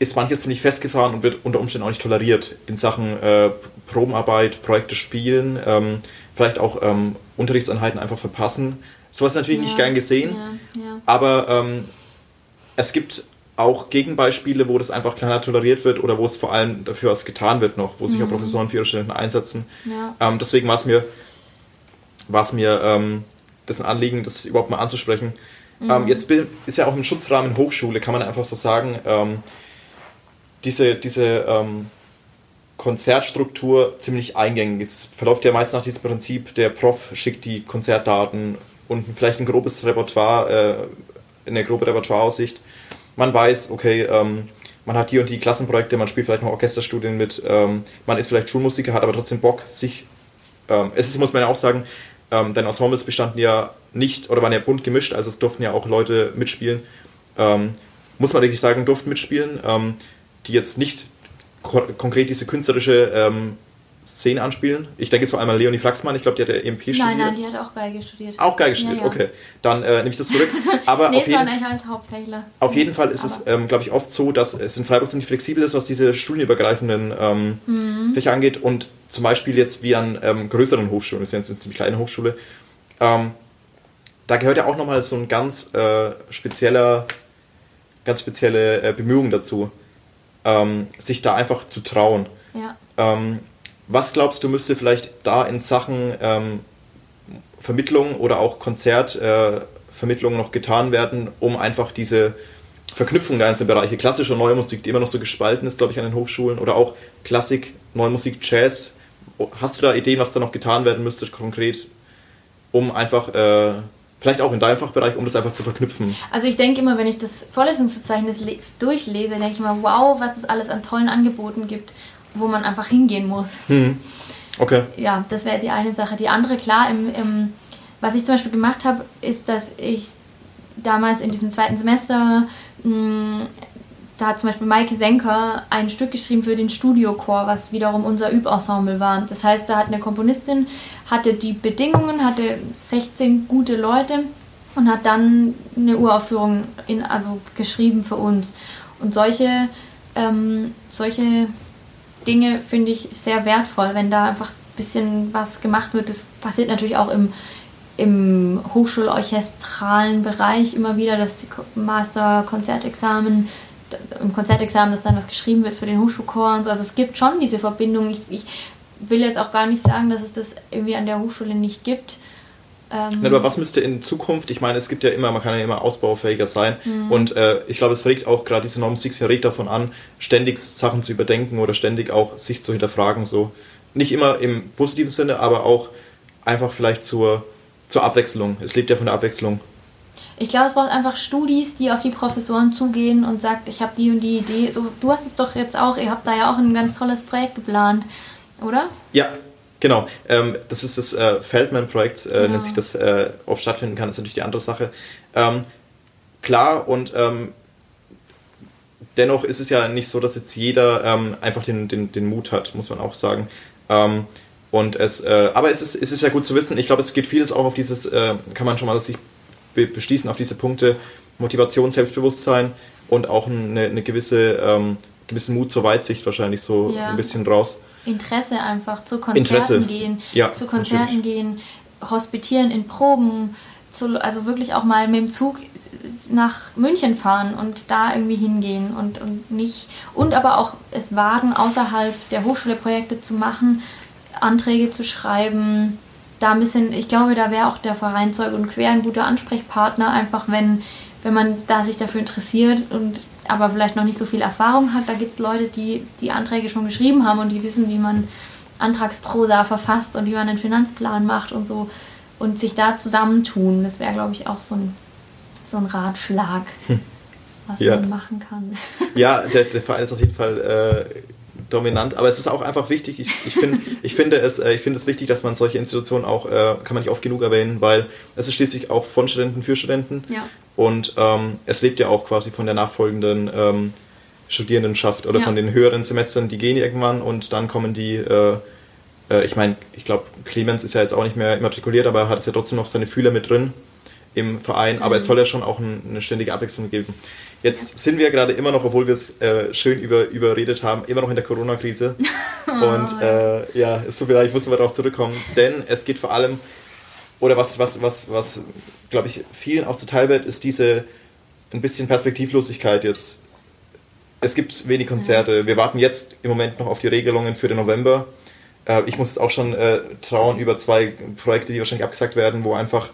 ist manches ziemlich festgefahren und wird unter Umständen auch nicht toleriert in Sachen äh, Probenarbeit, Projekte spielen, ähm, vielleicht auch ähm, Unterrichtseinheiten einfach verpassen. Sowas natürlich ja, nicht gern gesehen, ja, ja. aber ähm, es gibt auch Gegenbeispiele, wo das einfach kleiner toleriert wird oder wo es vor allem dafür was getan wird noch, wo sich mhm. auch Professoren für ihre Studenten einsetzen. Ähm, deswegen war es mir, war's mir ähm, das ein Anliegen, das überhaupt mal anzusprechen. Mhm. Ähm, jetzt ist ja auch im Schutzrahmen Hochschule, kann man einfach so sagen, diese, diese ähm, Konzertstruktur ziemlich eingängig. Es verläuft ja meist nach diesem Prinzip, der Prof schickt die Konzertdaten und vielleicht ein grobes Repertoire, äh, eine grobe Repertoireaussicht. Man weiß, okay, ähm, man hat hier und die Klassenprojekte, man spielt vielleicht noch Orchesterstudien mit, ähm, man ist vielleicht Schulmusiker, hat aber trotzdem Bock, sich, ähm, es ist, muss man ja auch sagen, ähm, denn Ensembles bestanden ja nicht, oder waren ja bunt gemischt, also es durften ja auch Leute mitspielen. Ähm, muss man wirklich sagen, durften mitspielen. Die jetzt nicht konkret diese künstlerische ähm, Szene anspielen. Ich denke jetzt vor allem an Leonie Flaxmann, ich glaube, die hat ja EMP studiert. Nein, nein, die hat auch Geige studiert. Auch Geige studiert, ja, ja. okay. Dann äh, nehme ich das zurück. Aber nee, auf, jeden, als Hauptfächler. auf jeden Fall ist Aber. es, ähm, glaube ich, oft so, dass es in Freiburg ziemlich flexibel ist, was diese studienübergreifenden ähm, mhm. Fächer angeht. Und zum Beispiel jetzt wie an ähm, größeren Hochschulen, das ist jetzt eine ziemlich kleine Hochschule, ähm, da gehört ja auch nochmal so ein ganz äh, spezieller, ganz spezielle äh, Bemühung dazu ähm, sich da einfach zu trauen. Ja. Ähm, was glaubst du, müsste vielleicht da in Sachen ähm, Vermittlung oder auch Konzertvermittlung äh, noch getan werden, um einfach diese Verknüpfung der einzelnen Bereiche, klassische neue Musik, die immer noch so gespalten ist, glaube ich, an den Hochschulen, oder auch Klassik, neue Musik, Jazz. Hast du da Ideen, was da noch getan werden müsste, konkret, um einfach äh, Vielleicht auch in deinem Fachbereich, um das einfach zu verknüpfen. Also ich denke immer, wenn ich das Vorlesungsverzeichnis durchlese, denke ich immer, wow, was es alles an tollen Angeboten gibt, wo man einfach hingehen muss. Hm. Okay. Ja, das wäre die eine Sache. Die andere, klar, im, im, was ich zum Beispiel gemacht habe, ist, dass ich damals in diesem zweiten Semester mh, hm, da hat zum Beispiel Maike Senker ein Stück geschrieben für den Studiochor, was wiederum unser Übensemble war. Das heißt, da hat eine Komponistin, hatte die Bedingungen, hatte 16 gute Leute und hat dann eine Uraufführung in, also geschrieben für uns. Und solche, ähm, solche Dinge finde ich sehr wertvoll, wenn da einfach ein bisschen was gemacht wird. Das passiert natürlich auch im, im hochschulorchestralen Bereich immer wieder, dass die Master-Konzertexamen im Konzertexamen, dass dann was geschrieben wird für den Hochschulchor und so. Also es gibt schon diese Verbindung. Ich, ich will jetzt auch gar nicht sagen, dass es das irgendwie an der Hochschule nicht gibt. Ähm aber was müsste in Zukunft, ich meine, es gibt ja immer, man kann ja immer ausbaufähiger sein mhm. und äh, ich glaube, es regt auch gerade diese Norm 6 regt davon an, ständig Sachen zu überdenken oder ständig auch sich zu hinterfragen, so. Nicht immer im positiven Sinne, aber auch einfach vielleicht zur, zur Abwechslung. Es lebt ja von der Abwechslung. Ich glaube, es braucht einfach Studis, die auf die Professoren zugehen und sagt, ich habe die und die Idee. So, du hast es doch jetzt auch, ihr habt da ja auch ein ganz tolles Projekt geplant, oder? Ja, genau. Ähm, das ist das äh, Feldman-Projekt, äh, ja. nennt sich das. Äh, ob es stattfinden kann, ist natürlich die andere Sache. Ähm, klar und ähm, dennoch ist es ja nicht so, dass jetzt jeder ähm, einfach den, den, den Mut hat, muss man auch sagen. Ähm, und es, äh, aber es ist, es ist ja gut zu wissen. Ich glaube, es geht vieles auch auf dieses, äh, kann man schon mal sich beschließen auf diese Punkte Motivation, Selbstbewusstsein und auch eine, eine gewisse ähm, gewissen Mut zur Weitsicht wahrscheinlich so ja. ein bisschen raus. Interesse einfach zu Konzerten Interesse. gehen, ja, zu Konzerten natürlich. gehen, hospitieren in Proben, zu, also wirklich auch mal mit dem Zug nach München fahren und da irgendwie hingehen und, und nicht und aber auch es wagen außerhalb der Hochschule Projekte zu machen, Anträge zu schreiben, da ein bisschen, ich glaube, da wäre auch der Verein Zeug und Quer ein guter Ansprechpartner, einfach wenn, wenn man da sich dafür interessiert und aber vielleicht noch nicht so viel Erfahrung hat. Da gibt es Leute, die die Anträge schon geschrieben haben und die wissen, wie man Antragsprosa verfasst und wie man einen Finanzplan macht und so und sich da zusammentun. Das wäre, glaube ich, auch so ein, so ein Ratschlag, hm. was ja. man machen kann. Ja, der, der Verein ist auf jeden Fall äh, dominant, aber es ist auch einfach wichtig, ich, ich, find, ich, finde, es, äh, ich finde es wichtig, dass man solche Institutionen auch, äh, kann man nicht oft genug erwähnen, weil es ist schließlich auch von Studenten für Studenten ja. und ähm, es lebt ja auch quasi von der nachfolgenden ähm, Studierendenschaft oder ja. von den höheren Semestern, die gehen irgendwann und dann kommen die, äh, äh, ich meine, ich glaube, Clemens ist ja jetzt auch nicht mehr immatrikuliert, aber er hat es ja trotzdem noch seine Fühler mit drin im Verein. Mhm. Aber es mhm. soll ja schon auch ein, eine ständige Abwechslung geben. Jetzt sind wir gerade immer noch, obwohl wir es äh, schön über, überredet haben, immer noch in der Corona-Krise. Und äh, ja, es tut mir leid, ich musste mal darauf zurückkommen. Denn es geht vor allem, oder was, was, was, was glaube ich, vielen auch zuteil wird, ist diese ein bisschen Perspektivlosigkeit jetzt. Es gibt wenig Konzerte. Wir warten jetzt im Moment noch auf die Regelungen für den November. Äh, ich muss jetzt auch schon äh, trauen über zwei Projekte, die wahrscheinlich abgesagt werden, wo einfach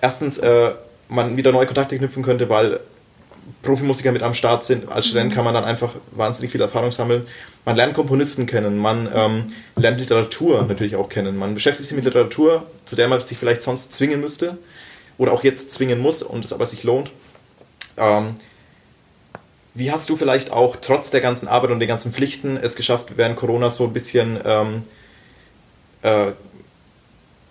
erstens äh, man wieder neue Kontakte knüpfen könnte, weil Profimusiker mit am Start sind. Als Student mhm. kann man dann einfach wahnsinnig viel Erfahrung sammeln. Man lernt Komponisten kennen, man ähm, lernt Literatur natürlich auch kennen. Man beschäftigt sich mit Literatur, zu der man sich vielleicht sonst zwingen müsste oder auch jetzt zwingen muss und es aber sich lohnt. Ähm, wie hast du vielleicht auch trotz der ganzen Arbeit und den ganzen Pflichten es geschafft, während Corona so ein bisschen ähm, äh,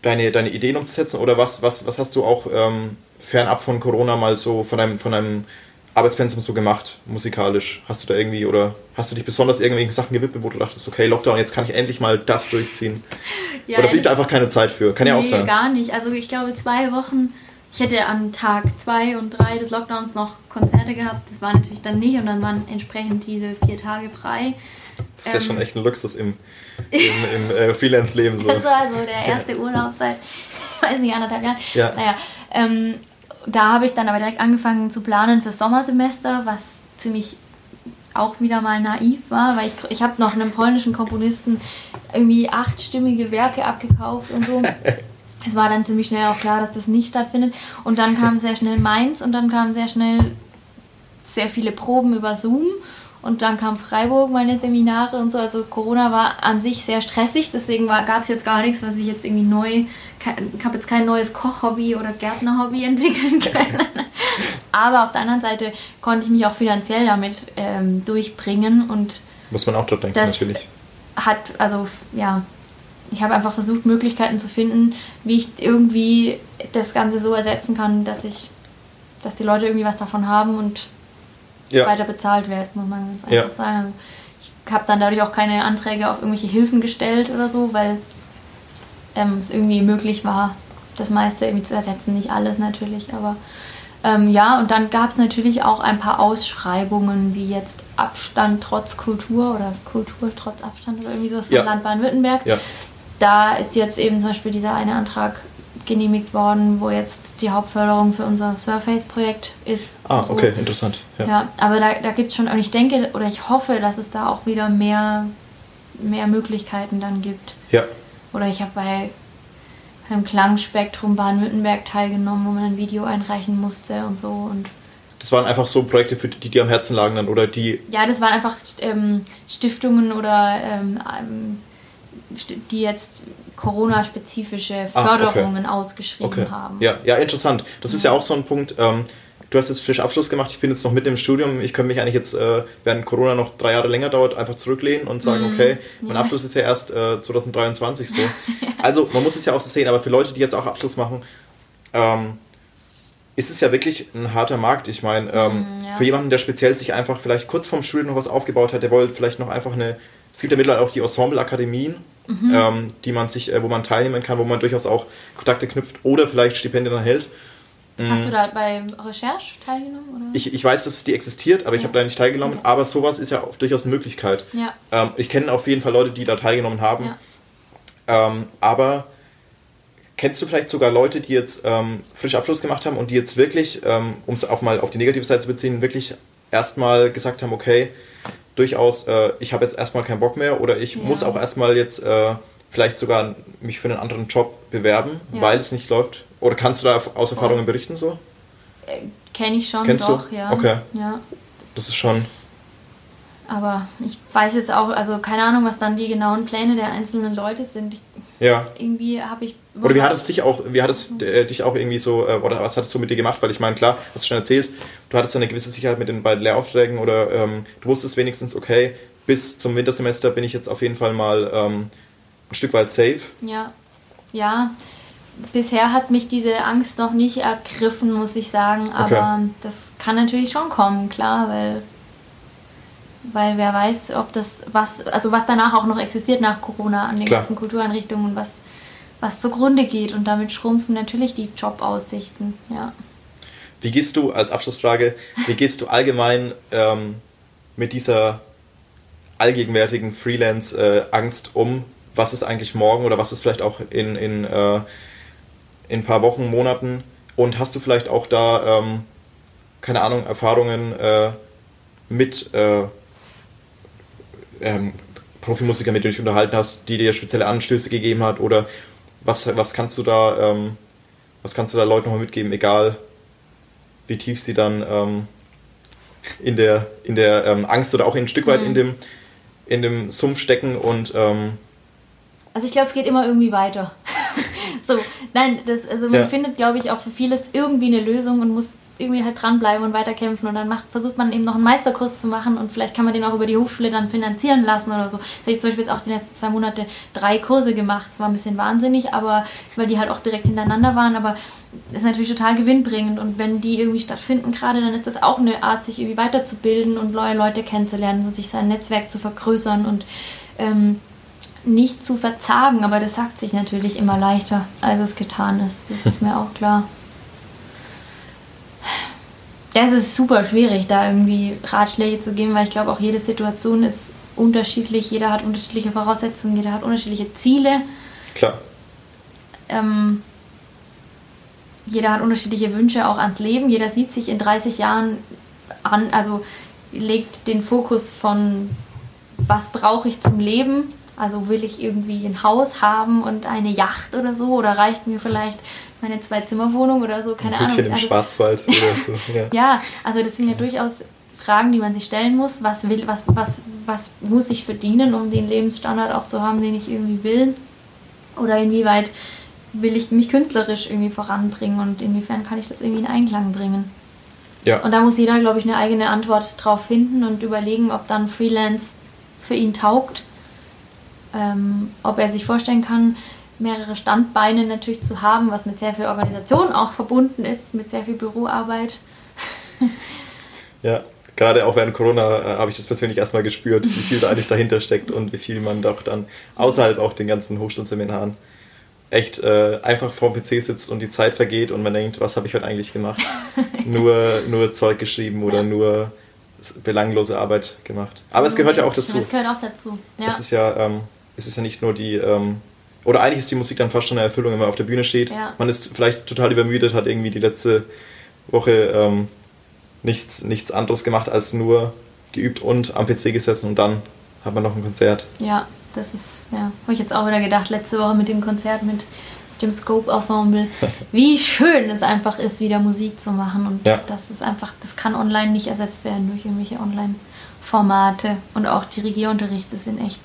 deine, deine Ideen umzusetzen? Oder was, was, was hast du auch ähm, fernab von Corona mal so von deinem, von deinem Arbeitspensum so gemacht, musikalisch? Hast du da irgendwie oder hast du dich besonders irgendwelchen Sachen gewidmet, wo du dachtest, okay, Lockdown, jetzt kann ich endlich mal das durchziehen? Ja, oder blieb da einfach keine Zeit für? Kann nee, ja auch sein. gar nicht. Also ich glaube, zwei Wochen, ich hätte an Tag zwei und drei des Lockdowns noch Konzerte gehabt. Das war natürlich dann nicht und dann waren entsprechend diese vier Tage frei. Das ist ähm, ja schon echt ein Luxus im, im, im äh, Freelance-Leben. So. Das war so der erste Urlaub seit, ich weiß nicht, anderthalb Jahren. Ja. Naja, ähm, da habe ich dann aber direkt angefangen zu planen fürs Sommersemester, was ziemlich auch wieder mal naiv war, weil ich, ich habe noch einem polnischen Komponisten irgendwie achtstimmige Werke abgekauft und so. es war dann ziemlich schnell auch klar, dass das nicht stattfindet. Und dann kam sehr schnell Mainz und dann kamen sehr schnell sehr viele Proben über Zoom. Und dann kam Freiburg, meine Seminare und so. Also Corona war an sich sehr stressig, deswegen gab es jetzt gar nichts, was ich jetzt irgendwie neu ich habe jetzt kein neues Kochhobby oder Gärtnerhobby entwickeln können. Aber auf der anderen Seite konnte ich mich auch finanziell damit ähm, durchbringen und muss man auch dort denken, natürlich. Hat, also ja, ich habe einfach versucht, Möglichkeiten zu finden, wie ich irgendwie das Ganze so ersetzen kann, dass ich, dass die Leute irgendwie was davon haben und ja. weiter bezahlt wird, muss man ganz einfach ja. sagen. Ich habe dann dadurch auch keine Anträge auf irgendwelche Hilfen gestellt oder so, weil ähm, es irgendwie möglich war, das meiste irgendwie zu ersetzen. Nicht alles natürlich, aber ähm, ja, und dann gab es natürlich auch ein paar Ausschreibungen, wie jetzt Abstand trotz Kultur oder Kultur trotz Abstand oder irgendwie sowas vom ja. Land Baden-Württemberg. Ja. Da ist jetzt eben zum Beispiel dieser eine Antrag genehmigt worden, wo jetzt die Hauptförderung für unser Surface-Projekt ist. Ah, so. okay, interessant. Ja, ja aber da, da gibt es schon, und ich denke oder ich hoffe, dass es da auch wieder mehr, mehr Möglichkeiten dann gibt. Ja. Oder ich habe bei beim Klangspektrum Baden-Württemberg teilgenommen, wo man ein Video einreichen musste und so. Und das waren einfach so Projekte, für die, die am Herzen lagen dann, oder die? Ja, das waren einfach ähm, Stiftungen oder ähm, ähm die jetzt Corona-spezifische Förderungen ah, okay. ausgeschrieben okay. haben. Ja, ja, interessant. Das ist ja auch so ein Punkt. Ähm, du hast jetzt frisch Abschluss gemacht, ich bin jetzt noch mit im Studium, ich könnte mich eigentlich jetzt, äh, während Corona noch drei Jahre länger dauert, einfach zurücklehnen und sagen, mm, okay, mein ja. Abschluss ist ja erst äh, 2023 so. also man muss es ja auch so sehen, aber für Leute, die jetzt auch Abschluss machen, ähm, ist es ja wirklich ein harter Markt. Ich meine, ähm, mm, ja. für jemanden, der speziell sich einfach vielleicht kurz vorm Studium noch was aufgebaut hat, der wollte vielleicht noch einfach eine, es gibt ja mittlerweile auch die Ensemble-Akademien, mhm. ähm, die man sich, äh, wo man teilnehmen kann, wo man durchaus auch Kontakte knüpft oder vielleicht Stipendien erhält. Hast du mhm. da bei Recherche teilgenommen? Oder? Ich, ich weiß, dass die existiert, aber ja. ich habe da nicht teilgenommen. Okay. Aber sowas ist ja durchaus eine Möglichkeit. Ja. Ähm, ich kenne auf jeden Fall Leute, die da teilgenommen haben. Ja. Ähm, aber kennst du vielleicht sogar Leute, die jetzt ähm, frisch Abschluss gemacht haben und die jetzt wirklich, ähm, um es auch mal auf die negative Seite zu beziehen, wirklich erstmal gesagt haben, okay, durchaus, äh, ich habe jetzt erstmal keinen Bock mehr oder ich muss auch erstmal jetzt äh, vielleicht sogar mich für einen anderen Job bewerben, weil es nicht läuft? Oder kannst du da aus Erfahrungen berichten so? Äh, Kenne ich schon, Kennst doch, du? ja. Okay. Ja. Das ist schon. Aber ich weiß jetzt auch, also keine Ahnung, was dann die genauen Pläne der einzelnen Leute sind. Ja. Irgendwie habe ich. Oder wie hat es dich auch, wie hat es äh, dich auch irgendwie so, äh, oder was hat es so mit dir gemacht? Weil ich meine, klar, hast du schon erzählt, du hattest eine gewisse Sicherheit mit den beiden Lehraufträgen oder ähm, du wusstest wenigstens, okay, bis zum Wintersemester bin ich jetzt auf jeden Fall mal ähm, ein Stück weit safe. Ja. Ja, bisher hat mich diese Angst noch nicht ergriffen, muss ich sagen. Aber okay. das kann natürlich schon kommen, klar, weil weil wer weiß, ob das was, also was danach auch noch existiert nach Corona an den Klar. ganzen Kultureinrichtungen, was, was zugrunde geht und damit schrumpfen natürlich die Jobaussichten, ja. Wie gehst du, als Abschlussfrage, wie gehst du allgemein ähm, mit dieser allgegenwärtigen Freelance-Angst äh, um? Was ist eigentlich morgen oder was ist vielleicht auch in, in, äh, in ein paar Wochen, Monaten? Und hast du vielleicht auch da, ähm, keine Ahnung, Erfahrungen äh, mit äh, ähm, Profimusikern, mit denen du dich unterhalten hast, die dir spezielle Anstöße gegeben hat? Oder was, was kannst du da, ähm, was kannst du da Leuten nochmal mitgeben, egal wie tief sie dann ähm, in der, in der ähm, Angst oder auch ein Stück weit mhm. in, dem, in dem Sumpf stecken und ähm, also ich glaube, es geht immer irgendwie weiter. So, nein, das, also man ja. findet, glaube ich, auch für vieles irgendwie eine Lösung und muss irgendwie halt dranbleiben und weiterkämpfen und dann macht, versucht man eben noch einen Meisterkurs zu machen und vielleicht kann man den auch über die Hochschule dann finanzieren lassen oder so. Das habe ich zum Beispiel jetzt auch die letzten zwei Monate drei Kurse gemacht. Es war ein bisschen wahnsinnig, aber weil die halt auch direkt hintereinander waren, aber ist natürlich total gewinnbringend und wenn die irgendwie stattfinden gerade, dann ist das auch eine Art, sich irgendwie weiterzubilden und neue Leute kennenzulernen und sich sein Netzwerk zu vergrößern und ähm, nicht zu verzagen, aber das sagt sich natürlich immer leichter, als es getan ist. Das ist mir auch klar. Ja, es ist super schwierig, da irgendwie Ratschläge zu geben, weil ich glaube, auch jede Situation ist unterschiedlich, jeder hat unterschiedliche Voraussetzungen, jeder hat unterschiedliche Ziele. Klar. Ähm, jeder hat unterschiedliche Wünsche auch ans Leben. Jeder sieht sich in 30 Jahren an, also legt den Fokus von, was brauche ich zum Leben also will ich irgendwie ein Haus haben und eine Yacht oder so oder reicht mir vielleicht meine Zwei-Zimmer-Wohnung oder so, keine ein Ahnung. im also, Schwarzwald oder so. Ja. ja, also das sind ja durchaus Fragen, die man sich stellen muss. Was will, was, was, was muss ich verdienen, um den Lebensstandard auch zu haben, den ich irgendwie will? Oder inwieweit will ich mich künstlerisch irgendwie voranbringen und inwiefern kann ich das irgendwie in Einklang bringen? Ja. Und da muss jeder, glaube ich, eine eigene Antwort drauf finden und überlegen, ob dann Freelance für ihn taugt ähm, ob er sich vorstellen kann, mehrere Standbeine natürlich zu haben, was mit sehr viel Organisation auch verbunden ist, mit sehr viel Büroarbeit. ja, gerade auch während Corona äh, habe ich das persönlich erstmal gespürt, wie viel da eigentlich dahinter steckt und wie viel man doch dann außerhalb auch den ganzen Hochschulseminaren echt äh, einfach vor dem PC sitzt und die Zeit vergeht und man denkt, was habe ich heute eigentlich gemacht? nur, nur Zeug geschrieben oder ja. nur belanglose Arbeit gemacht. Aber es gehört ja auch dazu. Es gehört auch dazu. Ja. Es ist ja ähm, ist es ja nicht nur die, ähm, oder eigentlich ist die Musik dann fast schon eine Erfüllung, wenn man auf der Bühne steht. Ja. Man ist vielleicht total übermüdet, hat irgendwie die letzte Woche ähm, nichts, nichts anderes gemacht als nur geübt und am PC gesessen und dann hat man noch ein Konzert. Ja, das ist, ja, habe ich jetzt auch wieder gedacht, letzte Woche mit dem Konzert mit dem Scope Ensemble, wie schön es einfach ist, wieder Musik zu machen und ja. das ist einfach, das kann online nicht ersetzt werden durch irgendwelche Online-Formate und auch Dirigierunterricht ist in echt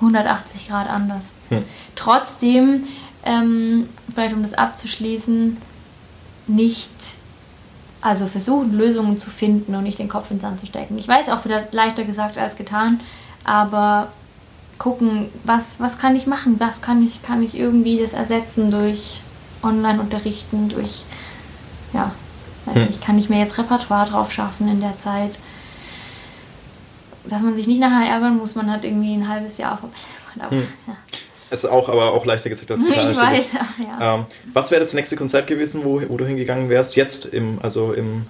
180 Grad anders. Hm. Trotzdem, ähm, vielleicht um das abzuschließen, nicht, also versuchen Lösungen zu finden und nicht den Kopf ins Sand zu stecken. Ich weiß auch wieder leichter gesagt als getan, aber gucken, was, was kann ich machen, was kann ich, kann ich irgendwie das ersetzen durch Online-Unterrichten, durch, ja, weiß hm. nicht, kann ich mir jetzt Repertoire drauf schaffen in der Zeit dass man sich nicht nachher ärgern muss, man hat irgendwie ein halbes Jahr verplant. Hm. Ja. Ist auch, aber auch leichter gesagt als getan. Ich weiß, ja. Ähm, was wäre das nächste Konzert gewesen, wo, wo du hingegangen wärst? Jetzt im, also im.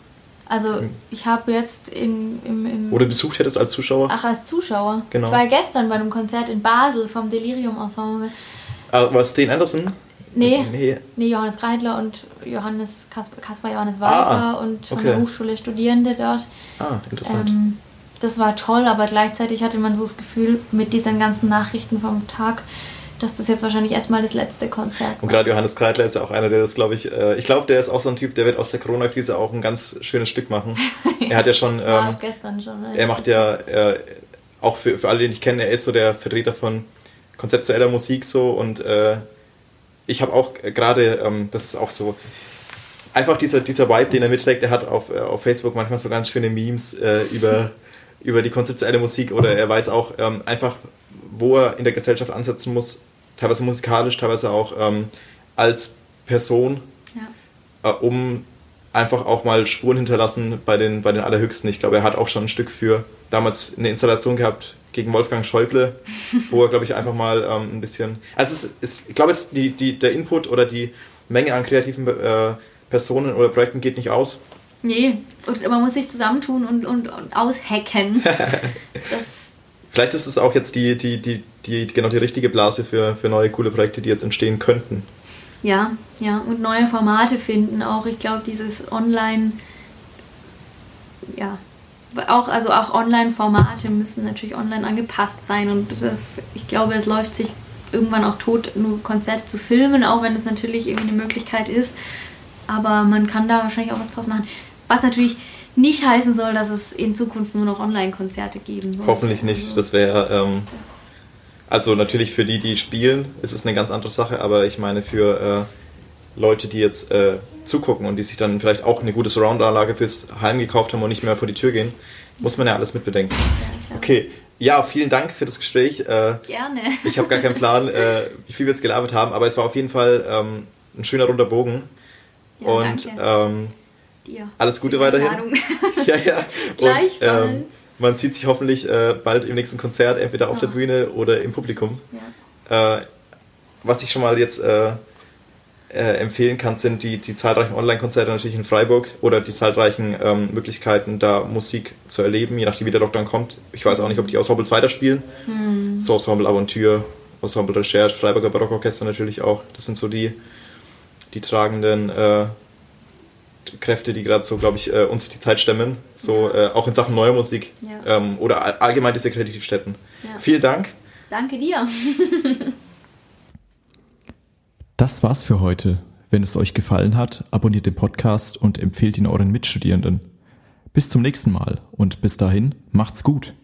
Also im, ich habe jetzt im, im, im. Oder besucht hättest als Zuschauer? Ach, als Zuschauer. Genau. Ich war gestern bei einem Konzert in Basel vom Delirium Ensemble. Ah, war es Dean Anderson? Nee, nee, nee. Johannes Kreidler und Johannes Kaspar Johannes Walter ah, und von okay. der Hochschule Studierende dort. Ah, interessant. Ähm, das war toll, aber gleichzeitig hatte man so das Gefühl, mit diesen ganzen Nachrichten vom Tag, dass das jetzt wahrscheinlich erstmal das letzte Konzert war. Und gerade Johannes Kreitler ist ja auch einer, der das, glaube ich, äh, ich glaube, der ist auch so ein Typ, der wird aus der Corona-Krise auch ein ganz schönes Stück machen. er hat ja schon. Ähm, gestern schon. Er macht ja, äh, auch für, für alle, die ich kenne, er ist so der Vertreter von konzeptueller Musik so und äh, ich habe auch gerade, ähm, das ist auch so, einfach dieser, dieser Vibe, den er mitträgt, er hat auf, äh, auf Facebook manchmal so ganz schöne Memes äh, über über die konzeptuelle Musik oder er weiß auch ähm, einfach, wo er in der Gesellschaft ansetzen muss, teilweise musikalisch, teilweise auch ähm, als Person, ja. äh, um einfach auch mal Spuren hinterlassen bei den, bei den Allerhöchsten. Ich glaube, er hat auch schon ein Stück für damals eine Installation gehabt gegen Wolfgang Schäuble, wo er, glaube ich, einfach mal ähm, ein bisschen. Also, es ist, ich glaube, es die, die, der Input oder die Menge an kreativen äh, Personen oder Projekten geht nicht aus. Nee, und man muss sich zusammentun und, und, und aushacken. Vielleicht ist es auch jetzt die, die, die, die, genau die richtige Blase für, für neue coole Projekte, die jetzt entstehen könnten. Ja, ja, und neue Formate finden auch. Ich glaube, dieses Online, ja, auch, also auch Online-Formate müssen natürlich online angepasst sein und das, ich glaube, es läuft sich irgendwann auch tot, nur Konzerte zu filmen, auch wenn es natürlich irgendwie eine Möglichkeit ist. Aber man kann da wahrscheinlich auch was draus machen. Was natürlich nicht heißen soll, dass es in Zukunft nur noch Online-Konzerte geben soll. Hoffentlich nicht. Also, das wäre. Ähm, also natürlich für die, die spielen, ist es eine ganz andere Sache, aber ich meine für äh, Leute, die jetzt äh, zugucken und die sich dann vielleicht auch eine gute Surround-Anlage fürs Heim gekauft haben und nicht mehr vor die Tür gehen, muss man ja alles mitbedenken. Ja, okay. Ja, vielen Dank für das Gespräch. Äh, Gerne. Ich habe gar keinen Plan, äh, wie viel wir jetzt gelabert haben, aber es war auf jeden Fall ähm, ein schöner runder Bogen. Ja, und ähm, alles Gute weiterhin. ja, ja. Und ähm, man sieht sich hoffentlich äh, bald im nächsten Konzert, entweder auf ja. der Bühne oder im Publikum. Ja. Äh, was ich schon mal jetzt äh, äh, empfehlen kann, sind die, die zahlreichen Online-Konzerte natürlich in Freiburg oder die zahlreichen ähm, Möglichkeiten, da Musik zu erleben, je nachdem wie der Lockdown kommt. Ich weiß auch nicht, ob die Ensembles weiterspielen. Hm. So Ensemble Aventure, Ensemble Recherche, Freiburger Barockorchester natürlich auch. Das sind so die, die tragenden äh, Kräfte, die gerade so, glaube ich, äh, uns die Zeit stemmen. So ja. äh, auch in Sachen neuer Musik ja. ähm, oder allgemein diese Kreativstätten. Ja. Vielen Dank. Danke dir. Das war's für heute. Wenn es euch gefallen hat, abonniert den Podcast und empfehlt ihn euren Mitstudierenden. Bis zum nächsten Mal und bis dahin macht's gut.